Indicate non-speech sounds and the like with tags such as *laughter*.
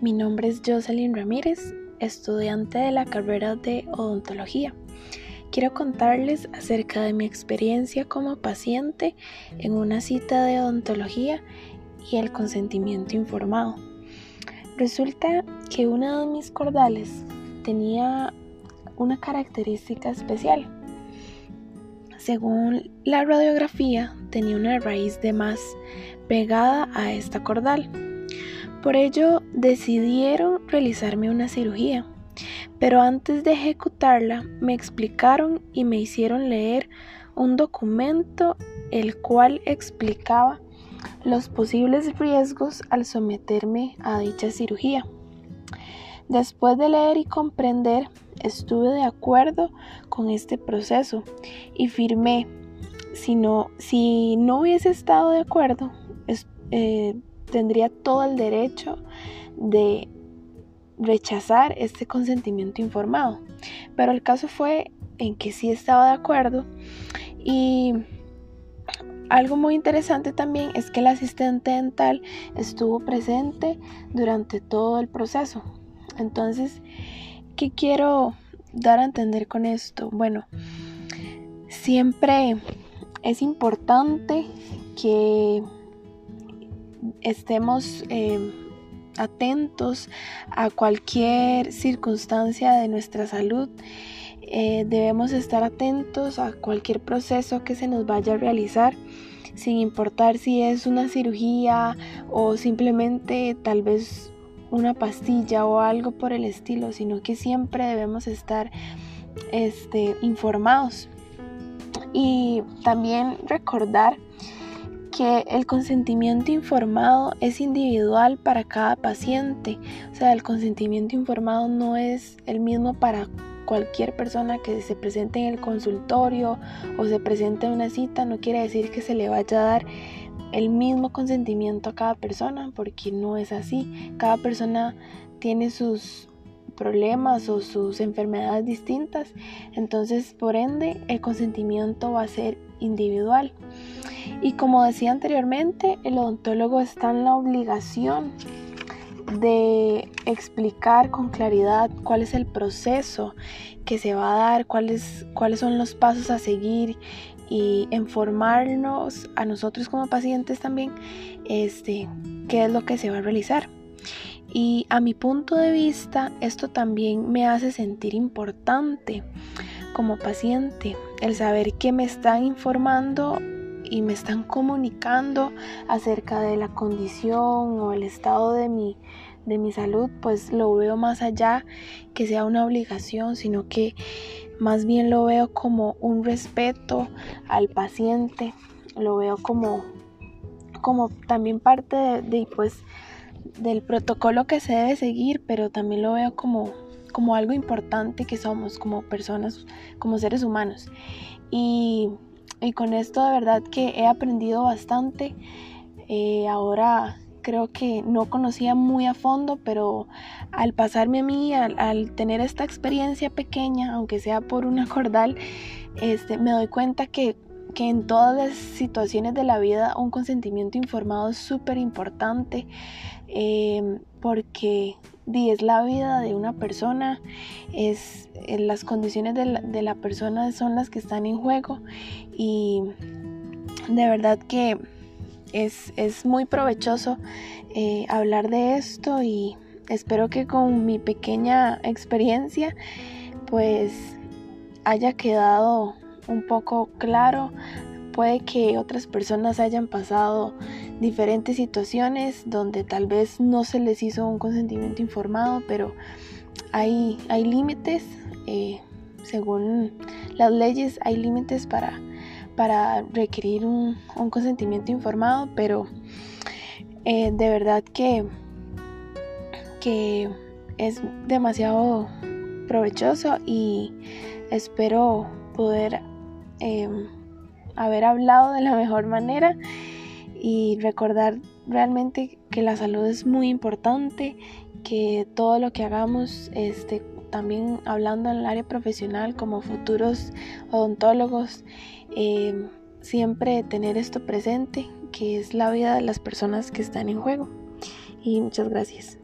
Mi nombre es Jocelyn Ramírez, estudiante de la carrera de odontología. Quiero contarles acerca de mi experiencia como paciente en una cita de odontología y el consentimiento informado. Resulta que una de mis cordales tenía una característica especial. Según la radiografía, tenía una raíz de más pegada a esta cordal. Por ello decidieron realizarme una cirugía, pero antes de ejecutarla me explicaron y me hicieron leer un documento el cual explicaba los posibles riesgos al someterme a dicha cirugía. Después de leer y comprender, estuve de acuerdo con este proceso y firmé. Si no, si no hubiese estado de acuerdo, eh, tendría todo el derecho de rechazar este consentimiento informado. Pero el caso fue en que sí estaba de acuerdo y algo muy interesante también es que el asistente dental estuvo presente durante todo el proceso. Entonces, ¿qué quiero dar a entender con esto? Bueno, siempre es importante que estemos eh, atentos a cualquier circunstancia de nuestra salud. Eh, debemos estar atentos a cualquier proceso que se nos vaya a realizar, sin importar si es una cirugía o simplemente tal vez una pastilla o algo por el estilo, sino que siempre debemos estar este, informados. Y también recordar que el consentimiento informado es individual para cada paciente. O sea, el consentimiento informado no es el mismo para cualquier persona que se presente en el consultorio o se presente en una cita. No quiere decir que se le vaya a dar el mismo consentimiento a cada persona, porque no es así. Cada persona tiene sus problemas o sus enfermedades distintas, entonces por ende el consentimiento va a ser individual. Y como decía anteriormente, el odontólogo está en la obligación de explicar con claridad cuál es el proceso que se va a dar, cuáles, cuáles son los pasos a seguir y informarnos a nosotros como pacientes también este, qué es lo que se va a realizar. Y a mi punto de vista, esto también me hace sentir importante como paciente, el saber que me están informando y me están comunicando acerca de la condición o el estado de mi, de mi salud, pues lo veo más allá que sea una obligación, sino que más bien lo veo como un respeto al paciente, lo veo como, como también parte de, pues, del protocolo que se debe seguir, pero también lo veo como, como algo importante que somos como personas, como seres humanos. Y, con esto de verdad que he aprendido bastante. Eh, ahora creo que no conocía muy a fondo, pero al pasarme a mí, al, tener esta experiencia pequeña, aunque sea por una *laughs* cordal, este, me doy cuenta que, en todas las situaciones de la vida un consentimiento informado es súper importante em, porque es la vida de una persona, es, eh, las condiciones de la, de la persona son las que están en juego y de verdad que es, muy provechoso eh, hablar de esto y espero que con mi pequeña experiencia pues haya quedado un poco claro. Puede que otras personas hayan pasado diferentes situaciones donde tal vez no se les hizo un consentimiento informado, pero hay, hay límites, eh, según las leyes hay límites para para requerir un, consentimiento informado, pero eh, de verdad que, que es demasiado provechoso y espero poder em, haber hablado de la mejor manera y recordar realmente que la salud es muy importante, que todo lo que hagamos este, también hablando en el área profesional como futuros odontólogos, eh, siempre tener esto presente, que es la vida de las personas que están en juego. Y muchas gracias.